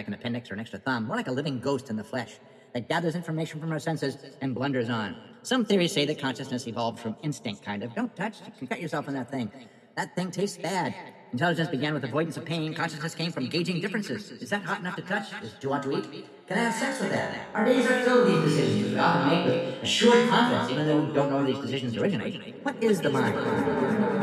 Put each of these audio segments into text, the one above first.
like an appendix or an extra thumb, more like a living ghost in the flesh that gathers information from our senses and blunders on. Some theories say that consciousness evolved from instinct, kind of. Don't touch, you can cut yourself on that thing. That thing tastes bad. Intelligence began with avoidance of pain. Consciousness came from gauging differences. Is that hot enough to touch? Is, do you want to eat? Can I have sex with that? Our days are filled with these decisions we often make with assured confidence, even though we don't know where these decisions originate. What is the mind?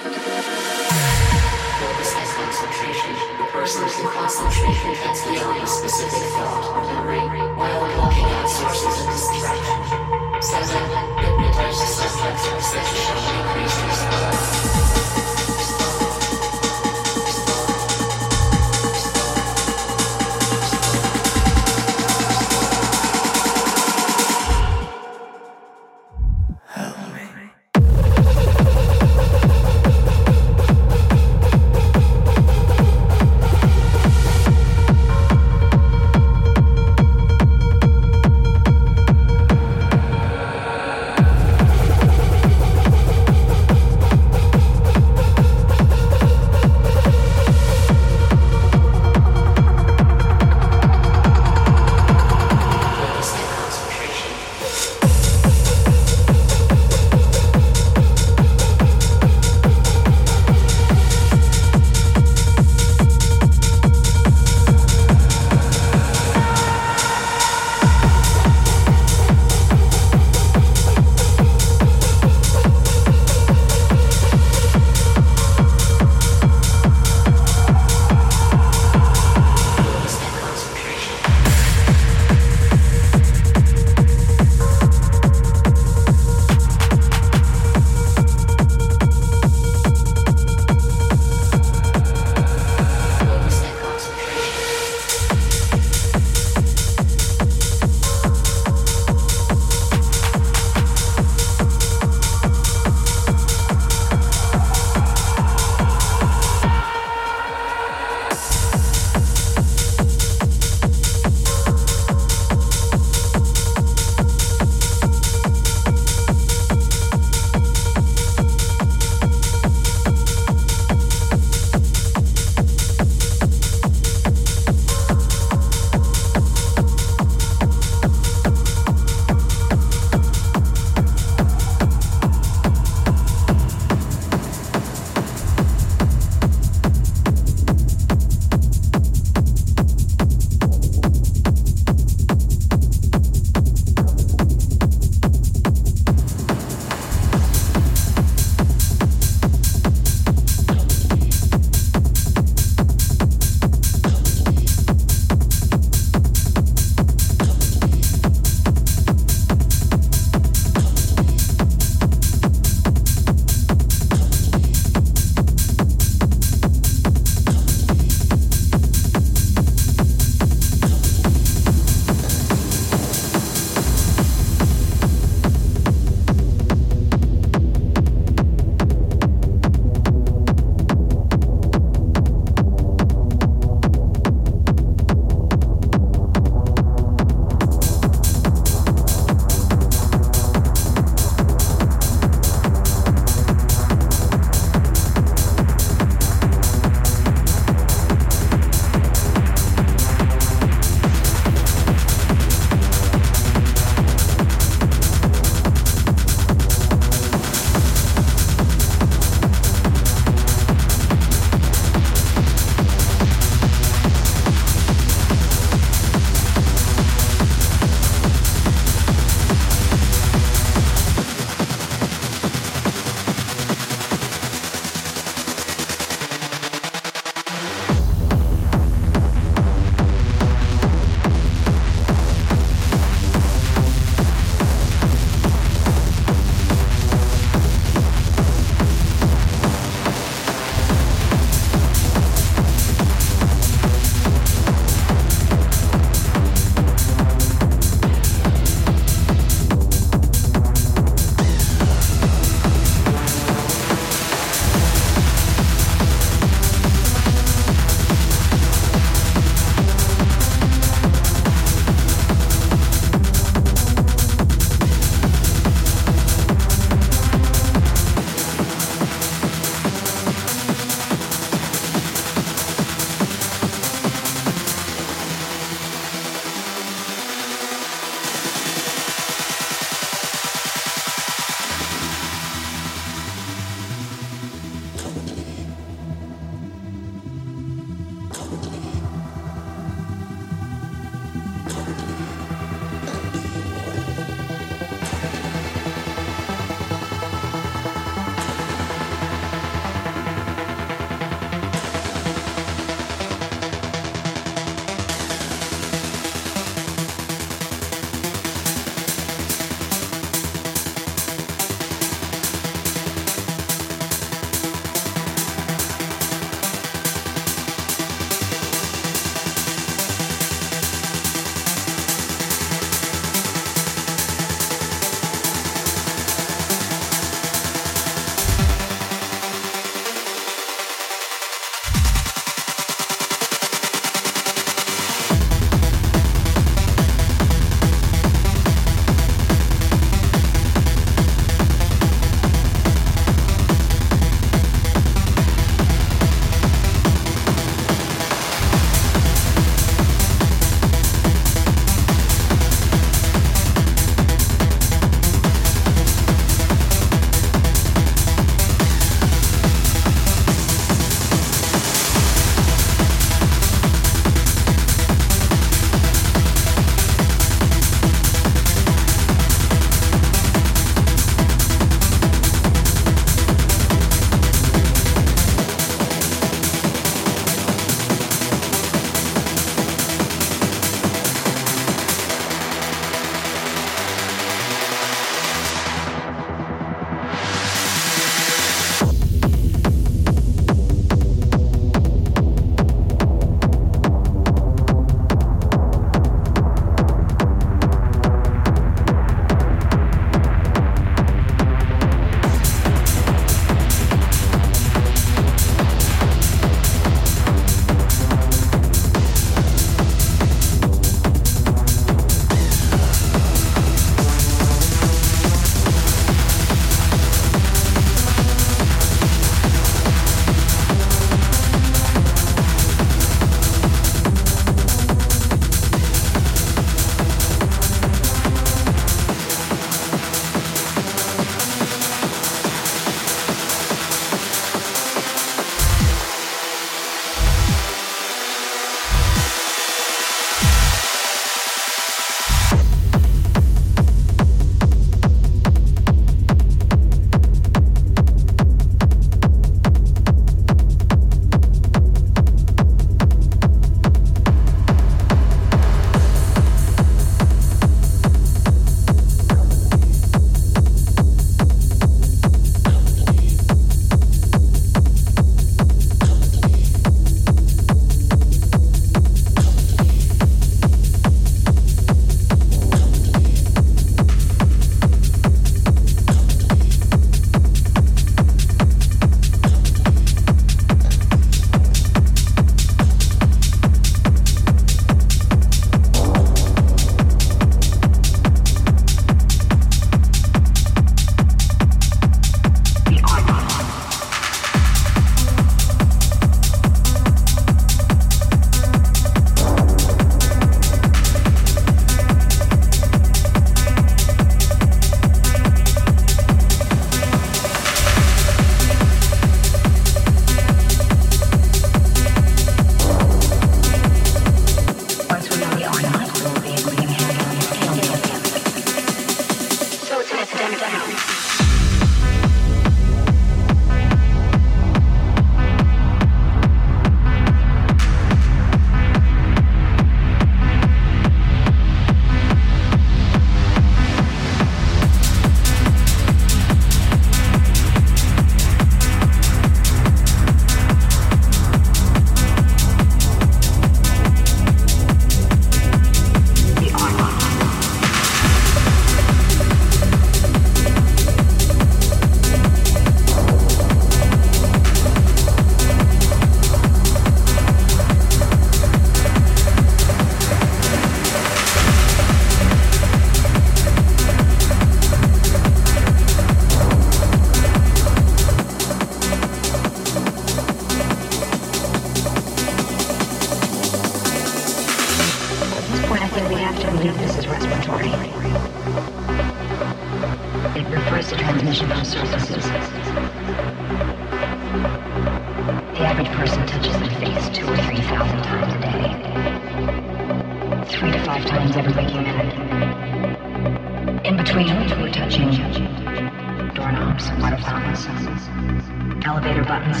Elevator buttons,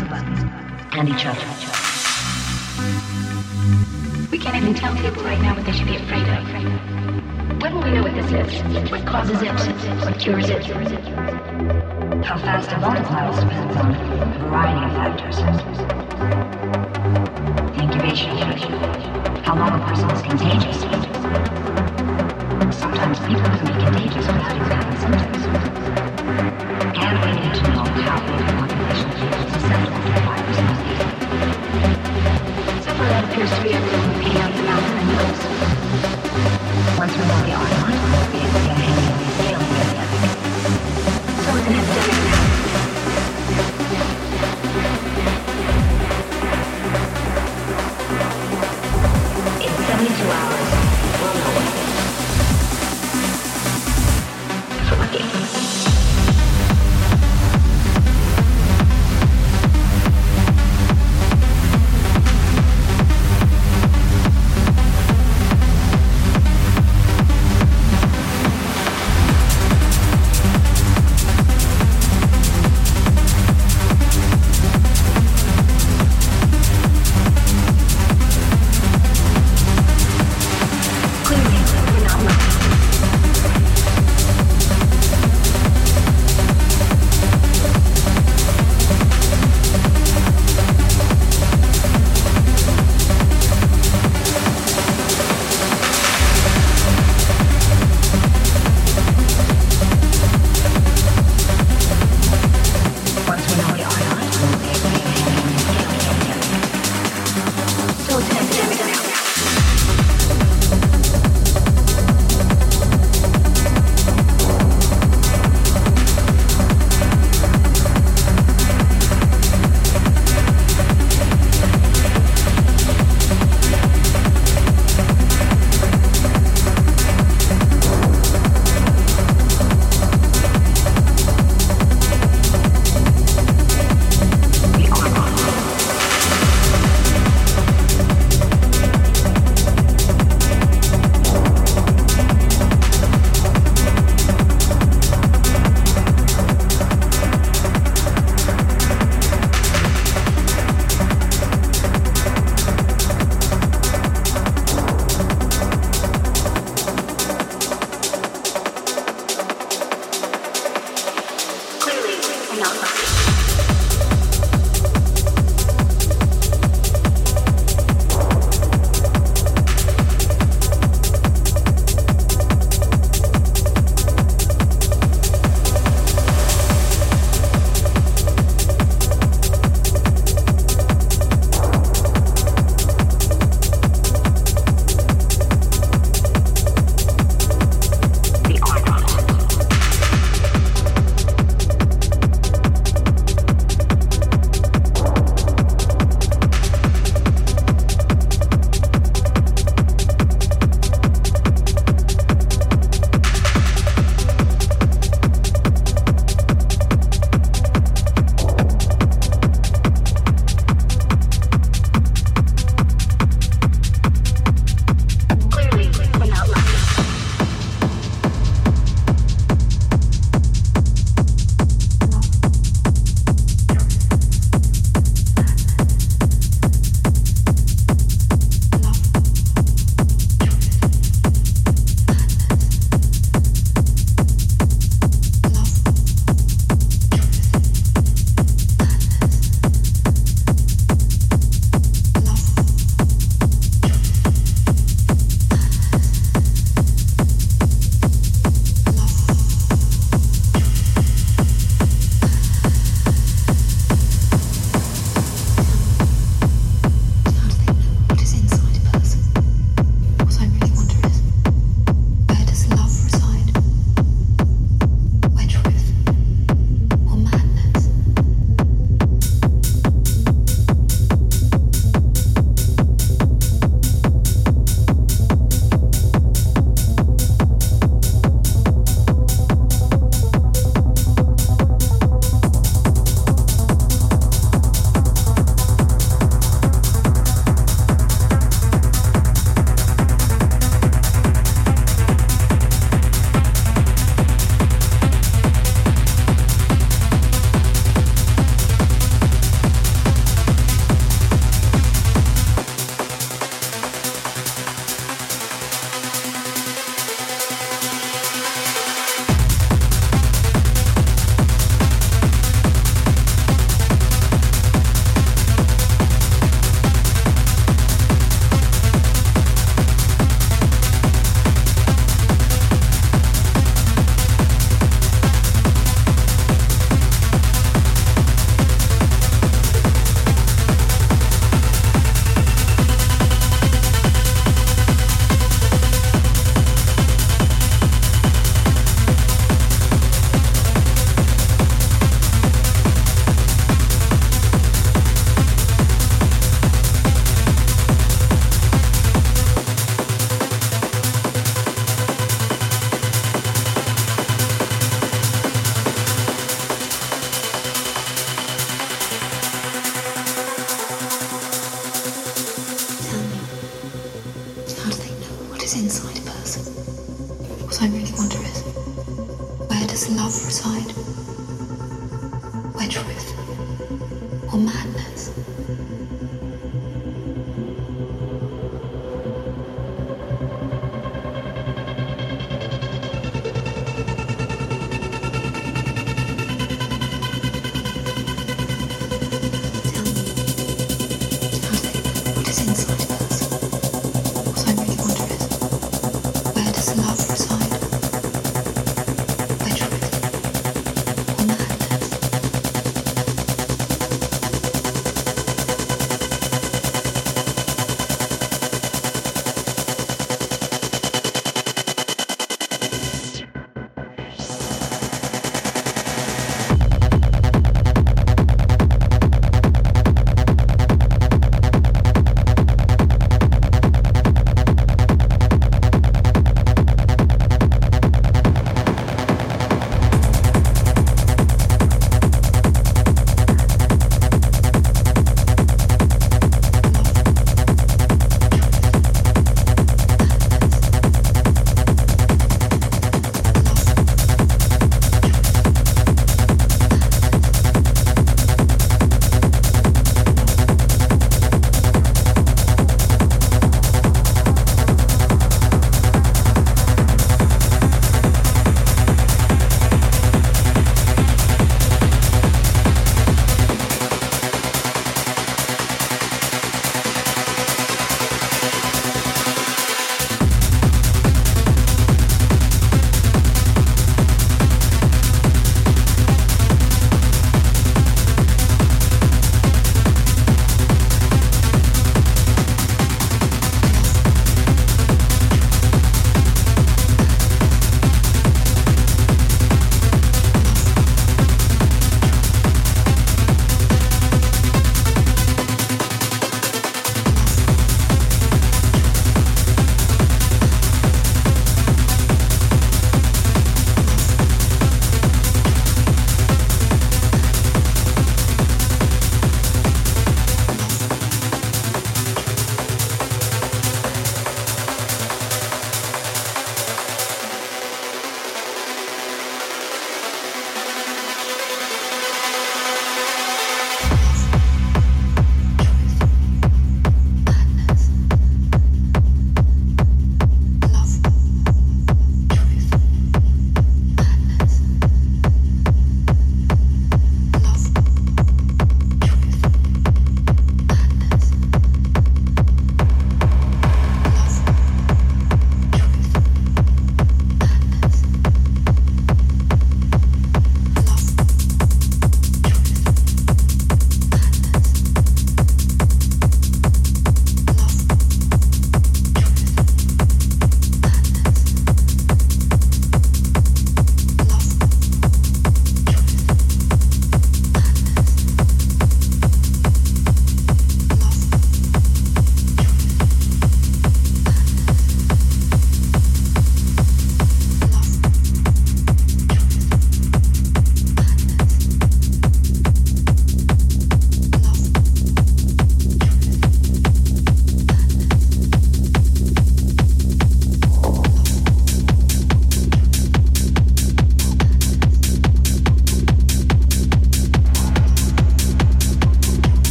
and each other. We can't even tell people right now what they should be afraid of. When will we know what this is? What causes it? What cures it? How fast it multiplies depends on a variety of factors. The incubation period, how long a person is contagious. Sometimes people can be contagious without even having symptoms. Appears to be peeing out the mouth and the nose. Once we know the R0, 想法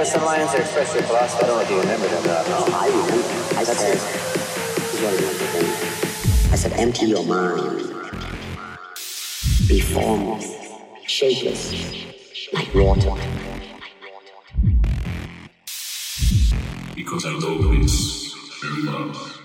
were some lines that expressed your philosophy. I don't know if you remember them or not. No, I remember. I said, here's what I remember then. I said, empty your mind. Be formless, shapeless, like water. Because I know this very well.